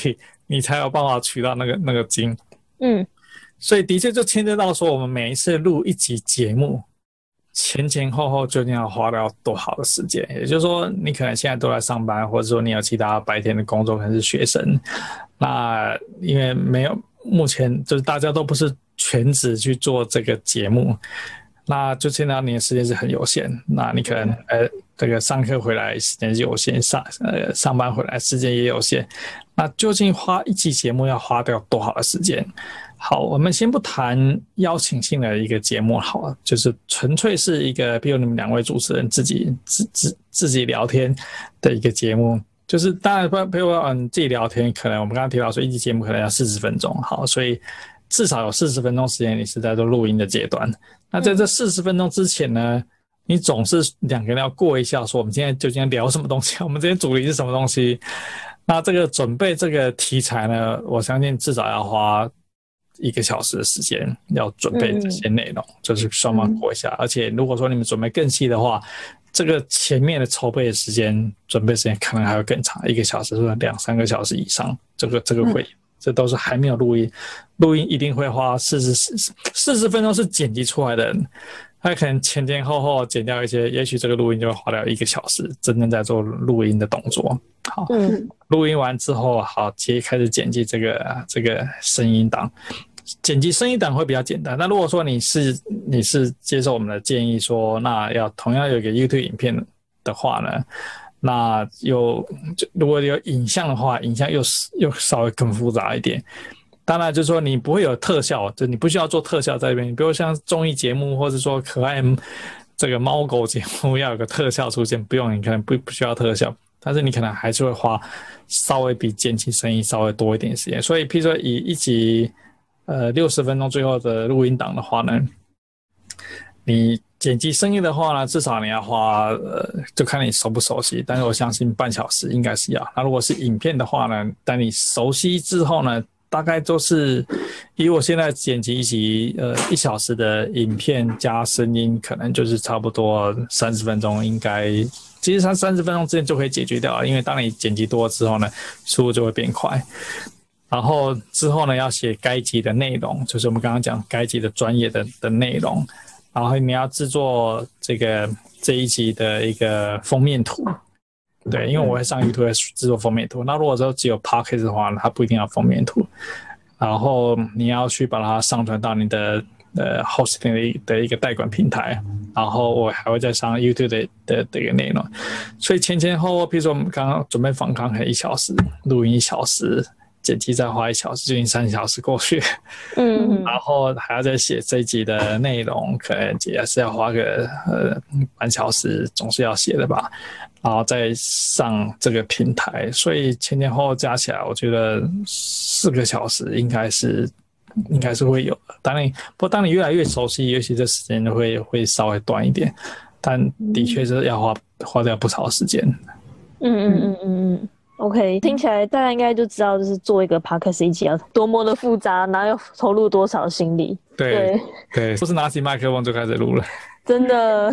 Speaker 4: 你才有办法取到那个那个金，
Speaker 2: 嗯，
Speaker 4: 所以的确就牵涉到说，我们每一次录一集节目。前前后后究竟要花掉多好的时间？也就是说，你可能现在都在上班，或者说你有其他白天的工作，可能是学生。那因为没有目前就是大家都不是全职去做这个节目，那就现在你的时间是很有限。那你可能呃，这个上课回来时间有限，上呃上班回来时间也有限。那究竟花一期节目要花掉多少的时间？好，我们先不谈邀请性的一个节目，好了，就是纯粹是一个，比如你们两位主持人自己自自自己聊天的一个节目，就是当然不，比如嗯自己聊天，可能我们刚刚提到说一期节目可能要四十分钟，好，所以至少有四十分钟时间你是在做录音的阶段。那在这四十分钟之前呢，你总是两个人要过一下，说我们今天究竟要聊什么东西，(laughs) 我们今天主题是什么东西？那这个准备这个题材呢，我相信至少要花。一个小时的时间要准备这些内容，就是双方过一下。而且如果说你们准备更细的话，这个前面的筹备时间、准备时间可能还会更长，一个小时或者两三个小时以上。这个这个会，这都是还没有录音，录音一定会花四十四四十分钟是剪辑出来的。他可能前前后后剪掉一些，也许这个录音就会花掉一个小时，真正在做录音的动作。好，录音完之后，好接开始剪辑这个这个声音档。剪辑声音档会比较简单。那如果说你是你是接受我们的建议，说那要同样有一个 YouTube 影片的话呢，那有就如果有影像的话，影像又又稍微更复杂一点。当然就是说你不会有特效，就你不需要做特效在这边。你比如像综艺节目，或者说可爱这个猫狗节目要有个特效出现，不用，你可能不不需要特效，但是你可能还是会花稍微比剪辑声音稍微多一点时间。所以，譬如说以一集。呃，六十分钟最后的录音档的话呢，你剪辑声音的话呢，至少你要花呃，就看你熟不熟悉。但是我相信半小时应该是要。那如果是影片的话呢，当你熟悉之后呢，大概都是以我现在剪辑一集呃一小时的影片加声音，可能就是差不多三十分钟，应该其实三三十分钟之内就可以解决掉。因为当你剪辑多了之后呢，速度就会变快。然后之后呢，要写该集的内容，就是我们刚刚讲该集的专业的的内容。然后你要制作这个这一集的一个封面图，对，因为我会上 YouTube 制作封面图。那如果说只有 Pocket 的话，它不一定要封面图。然后你要去把它上传到你的呃 Hosting 的的一个代管平台。然后我还会再上 YouTube 的的这个内容。所以前前后后，比如说我们刚刚准备访谈，可能一小时，录音一小时。剪辑再花一小时，就已经三小时过去，(laughs)
Speaker 2: 嗯，
Speaker 4: 然后还要再写这一集的内容，可能也是要花个呃半小时，总是要写的吧，然后再上这个平台，所以前前后后加起来，我觉得四个小时应该是应该是会有的。当你不过当你越来越熟悉，也许这时间就会会稍微短一点，但的确是要花花掉不少时间。
Speaker 2: 嗯嗯嗯嗯嗯。OK，听起来大家应该就知道，就是做一个 podcast 一集要多么的复杂，然后要投入多少心力。
Speaker 4: 对对，不是拿起麦克风就开始录了。(laughs)
Speaker 2: 真的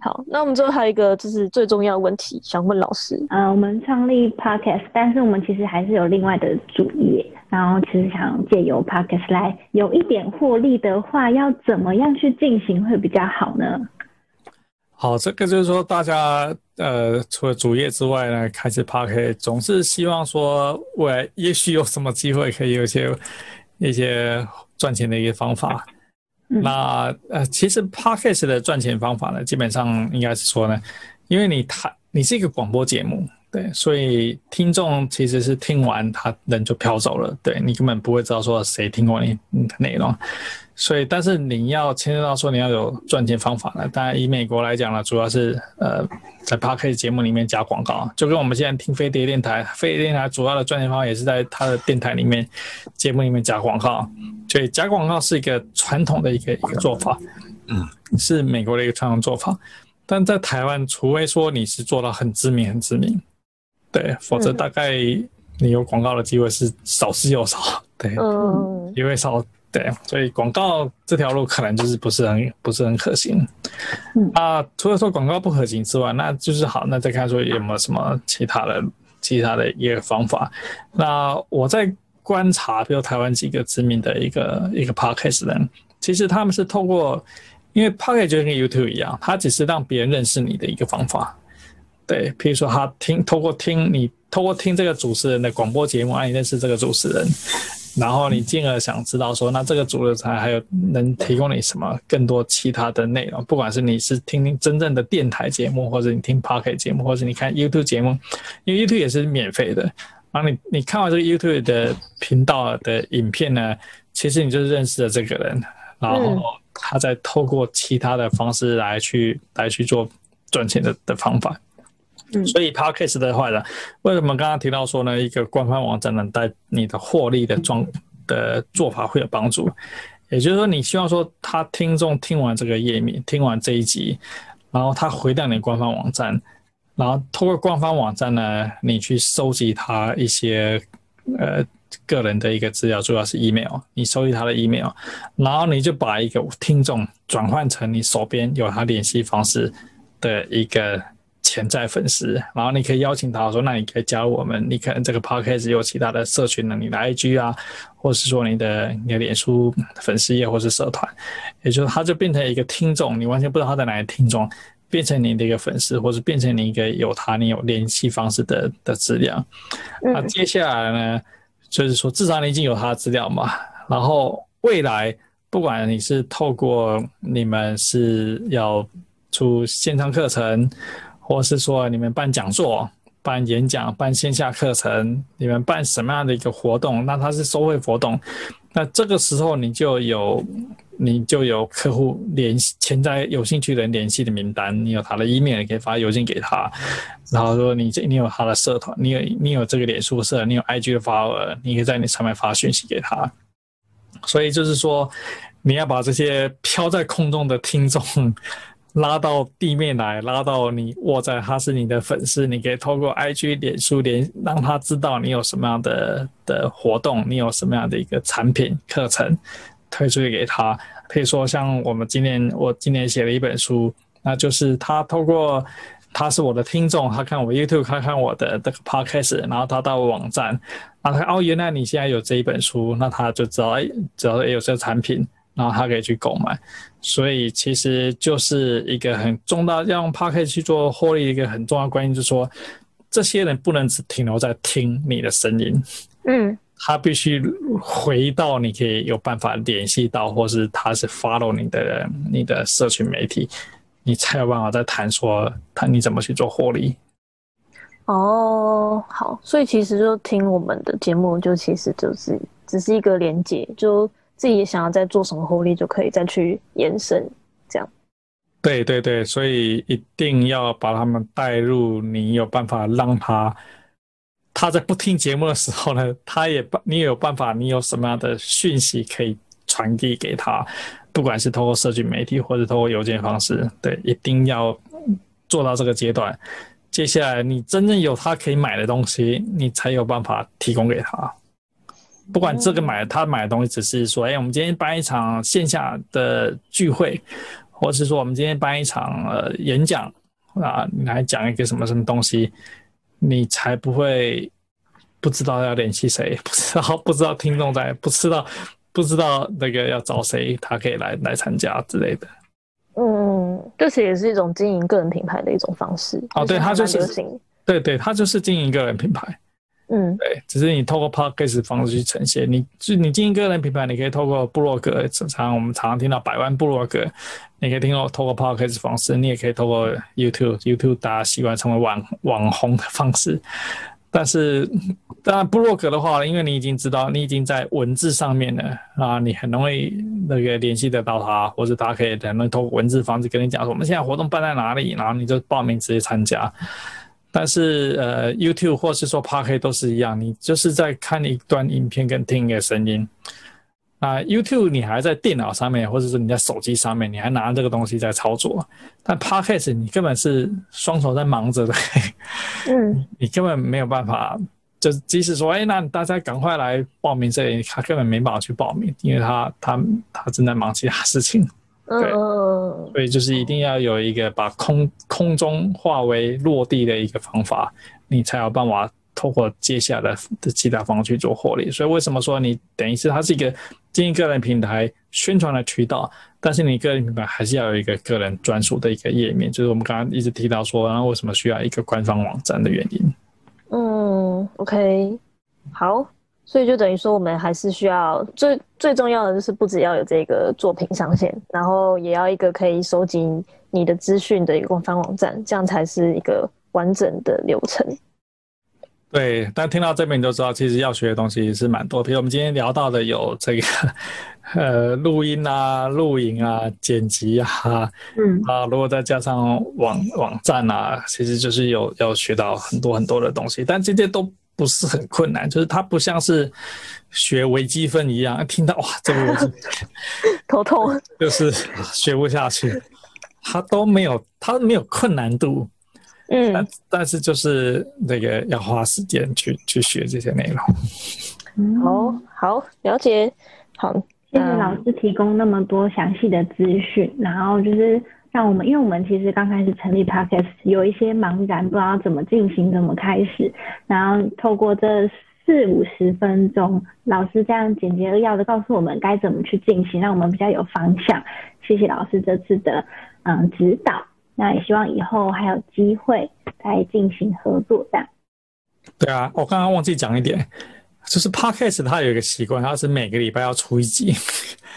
Speaker 2: 好，那我们最后还有一个就是最重要的问题，想问老师。
Speaker 3: 嗯，我们创立 podcast，但是我们其实还是有另外的主业，然后其实想借由 podcast 来有一点获利的话，要怎么样去进行会比较好呢？
Speaker 4: 好，这个就是说，大家呃，除了主业之外呢，开始 p a r k 总是希望说，未来也许有什么机会可以有一些一些赚钱的一个方法。那呃，其实 p a r k a 的赚钱方法呢，基本上应该是说呢，因为你谈你是一个广播节目，对，所以听众其实是听完他人就飘走了，对你根本不会知道说谁听过你的内容。所以，但是你要牵涉到说你要有赚钱方法呢？当然，以美国来讲呢，主要是呃，在 p a r k 节目里面加广告，就跟我们现在听飞碟电台，飞碟电台主要的赚钱方法也是在它的电台里面节目里面加广告。所以，加广告是一个传统的一个一个做法，嗯，是美国的一个传统做法。但在台湾，除非说你是做到很知名、很知名，对，否则大概你有广告的机会是少之又少，对，嗯，因为少。对，所以广告这条路可能就是不是很不是很可行。啊，除了说广告不可行之外，那就是好，那再看说有没有什么其他的其他的一个方法。那我在观察，比如台湾几个知名的一个一个 podcast 人，其实他们是透过，因为 podcast 就跟 YouTube 一样，它只是让别人认识你的一个方法。对，譬如说他听透过听你透过听这个主持人的广播节目，啊你认识这个主持人。然后你进而想知道说，那这个主持人还有能提供你什么更多其他的内容？不管是你是听听真正的电台节目，或者你听 Pocket 节目，或者你看 YouTube 节目，因为 YouTube 也是免费的。然后你你看完这个 YouTube 的频道的影片呢，其实你就认识了这个人，然后他再透过其他的方式来去来去做赚钱的的方法。所以 Podcast 的话呢，为什么刚刚提到说呢？一个官方网站能带你的获利的状的做法会有帮助？也就是说，你希望说他听众听完这个页面，听完这一集，然后他回到你官方网站，然后通过官方网站呢，你去收集他一些呃个人的一个资料，主要是 email，你收集他的 email，然后你就把一个听众转换成你手边有他联系方式的一个。潜在粉丝，然后你可以邀请他说：“那你可以加入我们，你可能这个 podcast 有其他的社群呢，你的 IG 啊，或是说你的你的脸书粉丝页或是社团，也就是他就变成一个听众，你完全不知道他在哪里听众，变成你的一个粉丝，或者变成你一个有他你有联系方式的的资料。那接下来呢，就是说至少你已经有他的资料嘛，然后未来不管你是透过你们是要出线上课程。”或是说你们办讲座、办演讲、办线下课程，你们办什么样的一个活动？那它是收费活动，那这个时候你就有你就有客户联系潜在有兴趣的人联系的名单，你有他的 email 可以发邮件给他，然后说你这你有他的社团，你有你有这个脸书社，你有 IG 的发文，你可以在你上面发讯息给他。所以就是说，你要把这些飘在空中的听众。拉到地面来，拉到你握在他是你的粉丝，你可以透过 IG、脸书连让他知道你有什么样的的活动，你有什么样的一个产品课程推出去给他。可以说，像我们今年我今年写了一本书，那就是他透过他是我的听众，他看我 YouTube，看看我的这个 Podcast，然后他到网站，然后哦，原来你现在有这一本书，那他就知道哎，只要有这个产品。然后他可以去购买，所以其实就是一个很重大，要用 p a r k e 去做获利一个很重要关键，就是说，这些人不能只停留在听你的声音，
Speaker 2: 嗯，
Speaker 4: 他必须回到你可以有办法联系到，或是他是 follow 你的你的社群媒体，你才有办法再谈说他你怎么去做获利。
Speaker 2: 哦，好，所以其实就听我们的节目，就其实就是只是一个连接，就。自己想要再做什么获利，就可以再去延伸，这样。
Speaker 4: 对对对，所以一定要把他们带入，你有办法让他他在不听节目的时候呢，(laughs) 他也你有办法，你有什么样的讯息可以传递给他，不管是通过社群媒体或者通过邮件方式，对，一定要做到这个阶段。接下来你真正有他可以买的东西，你才有办法提供给他。不管这个买他买的东西，只是说，哎，我们今天办一场线下的聚会，或者是说我们今天办一场呃演讲啊，你来讲一个什么什么东西，你才不会不知道要联系谁，不知道不知道听众在，不知道不知道那个要找谁，他可以来来参加之类的。
Speaker 2: 嗯，这其实也是一种经营个人品牌的一种方式。
Speaker 4: 哦，对，他就是，对对，他就是经营个人品牌。
Speaker 2: 嗯，
Speaker 4: 对，只是你透过 podcast 方式去呈现，你就你经营个人品牌，你可以透过部落格，常常我们常常听到百万部落格，你可以听到透过 podcast 方式，你也可以透过 YouTube，YouTube 大家习惯成为网网红的方式。但是当然部落格的话，因为你已经知道，你已经在文字上面了啊，你很容易那个联系得到他，或者他可以很容易透过文字方式跟你讲说，我们现在活动办在哪里，然后你就报名直接参加。但是呃，YouTube 或是说 p a r k 都是一样，你就是在看一段影片跟听一个声音。啊，YouTube 你还在电脑上面，或者是你在手机上面，你还拿这个东西在操作。但 Podcast 你根本是双手在忙着的，
Speaker 2: 嗯，(laughs)
Speaker 4: 你根本没有办法，就是即使说，哎，那大家赶快来报名这里，他根本没办法去报名，因为他他他正在忙其他事情。对，所以就是一定要有一个把空空中化为落地的一个方法，你才有办法透过接下来的其他方式去做获利。所以为什么说你等于是它是一个经营个人平台宣传的渠道，但是你个人品牌还是要有一个个人专属的一个页面，就是我们刚刚一直提到说，然后为什么需要一个官方网站的原因。
Speaker 2: 嗯，OK，好。所以就等于说，我们还是需要最最重要的就是不只要有这个作品上线，然后也要一个可以收集你的资讯的一个官方网站，这样才是一个完整的流程。
Speaker 4: 对，但听到这边你就知道，其实要学的东西是蛮多。比如我们今天聊到的有这个呃录音啊、录影啊、剪辑啊，
Speaker 2: 嗯
Speaker 4: 啊，如果再加上网网站啊，其实就是有要学到很多很多的东西，但这些都。不是很困难，就是它不像是学微积分一样，听到哇，这个我 (laughs)
Speaker 2: 头痛，
Speaker 4: 就是学不下去。它都没有，它没有困难度，
Speaker 2: 嗯，
Speaker 4: 但但是就是那个要花时间去去学这些内
Speaker 2: 容。好好了解，好，
Speaker 3: 谢谢老师提供那么多详细的资讯，然后就是。让我们，因为我们其实刚开始成立 podcast 有一些茫然，不知道怎么进行，怎么开始。然后透过这四五十分钟，老师这样简洁扼要的告诉我们该怎么去进行，让我们比较有方向。谢谢老师这次的嗯指导，那也希望以后还有机会再进行合作这样。
Speaker 4: 对啊，我刚刚忘记讲一点。就是 podcast 它有一个习惯，它是每个礼拜要出一集。(laughs)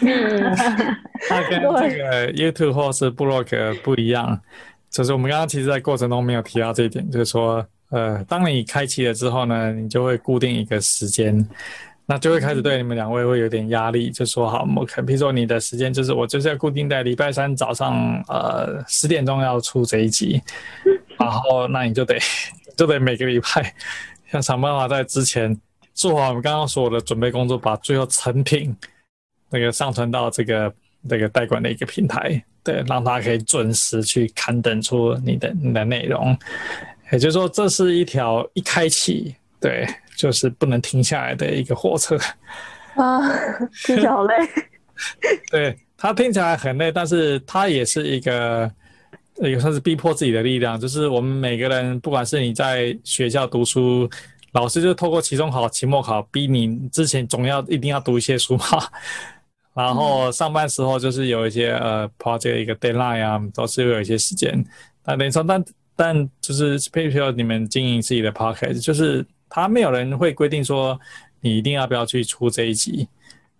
Speaker 4: 它跟这个 YouTube 或是 Blog 不一样。就是我们刚刚其实，在过程中没有提到这一点，就是说，呃，当你开启了之后呢，你就会固定一个时间，那就会开始对你们两位会有点压力，就说好，我可比如说你的时间就是我就是要固定在礼拜三早上，呃，十点钟要出这一集，(laughs) 然后那你就得就得每个礼拜要想办法在之前。做好我们刚刚所有的准备工作，把最后成品那个上传到这个那个代管的一个平台，对，让他可以准时去刊登出你的你的内容。也就是说，这是一条一开启，对，就是不能停下来的一个火车。(laughs)
Speaker 2: 啊，听起来好累。(laughs)
Speaker 4: 对，它听起来很累，但是它也是一个，也算是逼迫自己的力量。就是我们每个人，不管是你在学校读书，老师就透过期中考、期末考，逼你之前总要一定要读一些书嘛。(laughs) 然后上班时候就是有一些呃 project 一个 deadline 啊，都是有一些时间。那等于说，但但就是譬如说你们经营自己的 p o c k e t 就是他没有人会规定说你一定要不要去出这一集。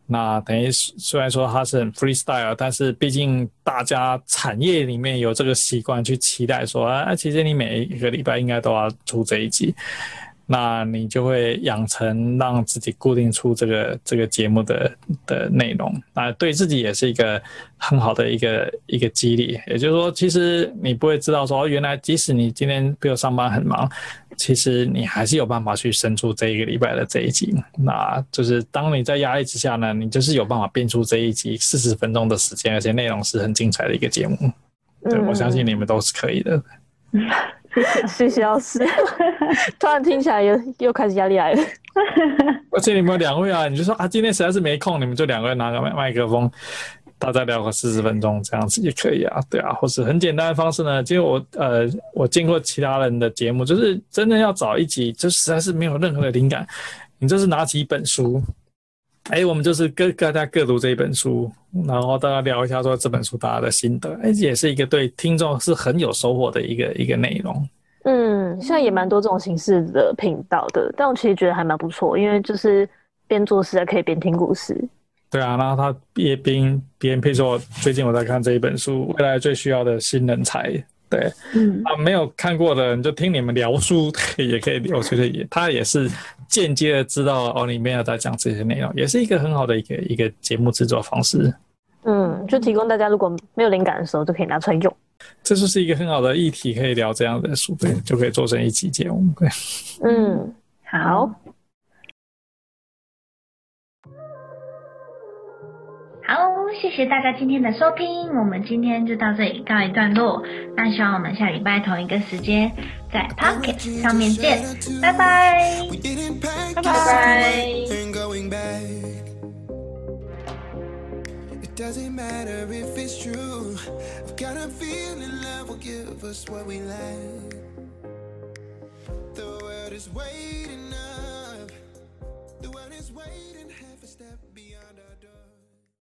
Speaker 4: 那等于虽然说它是很 freestyle，但是毕竟大家产业里面有这个习惯去期待说啊，其实你每一个礼拜应该都要出这一集。那你就会养成让自己固定出这个这个节目的的内容，那对自己也是一个很好的一个一个激励。也就是说，其实你不会知道说，原来即使你今天比如上班很忙，其实你还是有办法去生出这一个礼拜的这一集。那就是当你在压力之下呢，你就是有办法编出这一集四十分钟的时间，而且内容是很精彩的一个节目。对，我相信你们都是可以的。(laughs)
Speaker 2: 谢谢老师，(laughs) 突然听起来又又开始压力来了。(laughs)
Speaker 4: 而且你们两位啊，你就说啊，今天实在是没空，你们就两个人拿个麦麦克风，大家聊个四十分钟这样子也可以啊，对啊，或是很简单的方式呢。其实我呃，我见过其他人的节目，就是真的要找一集，就实在是没有任何的灵感，你就是拿起一本书。哎，我们就是各大家各读这一本书，然后大家聊一下说这本书大家的心得，哎，也是一个对听众是很有收获的一个一个内容。
Speaker 2: 嗯，现在也蛮多这种形式的频道的，但我其实觉得还蛮不错，因为就是边做事还可以边听故事。
Speaker 4: 对啊，然后他也边边配说，最近我在看这一本书，未来最需要的新人才。对，嗯啊，没有看过的人就听你们聊书也可以，我觉得也他也是间接的知道哦，里面有在讲这些内容，也是一个很好的一个一个节目制作方式。
Speaker 2: 嗯，就提供大家如果没有灵感的时候就可以拿出来用。
Speaker 4: 这就是一个很好的议题，可以聊这样的书，对，就可以做成一集节目。对，
Speaker 2: 嗯，好。
Speaker 1: 谢谢大家今天的收听，我们今天就到这里告一段落。那希望我们下礼拜同一个时间在 Pocket 上面见，拜拜，拜拜。The world is waiting up. The world is waiting half a step.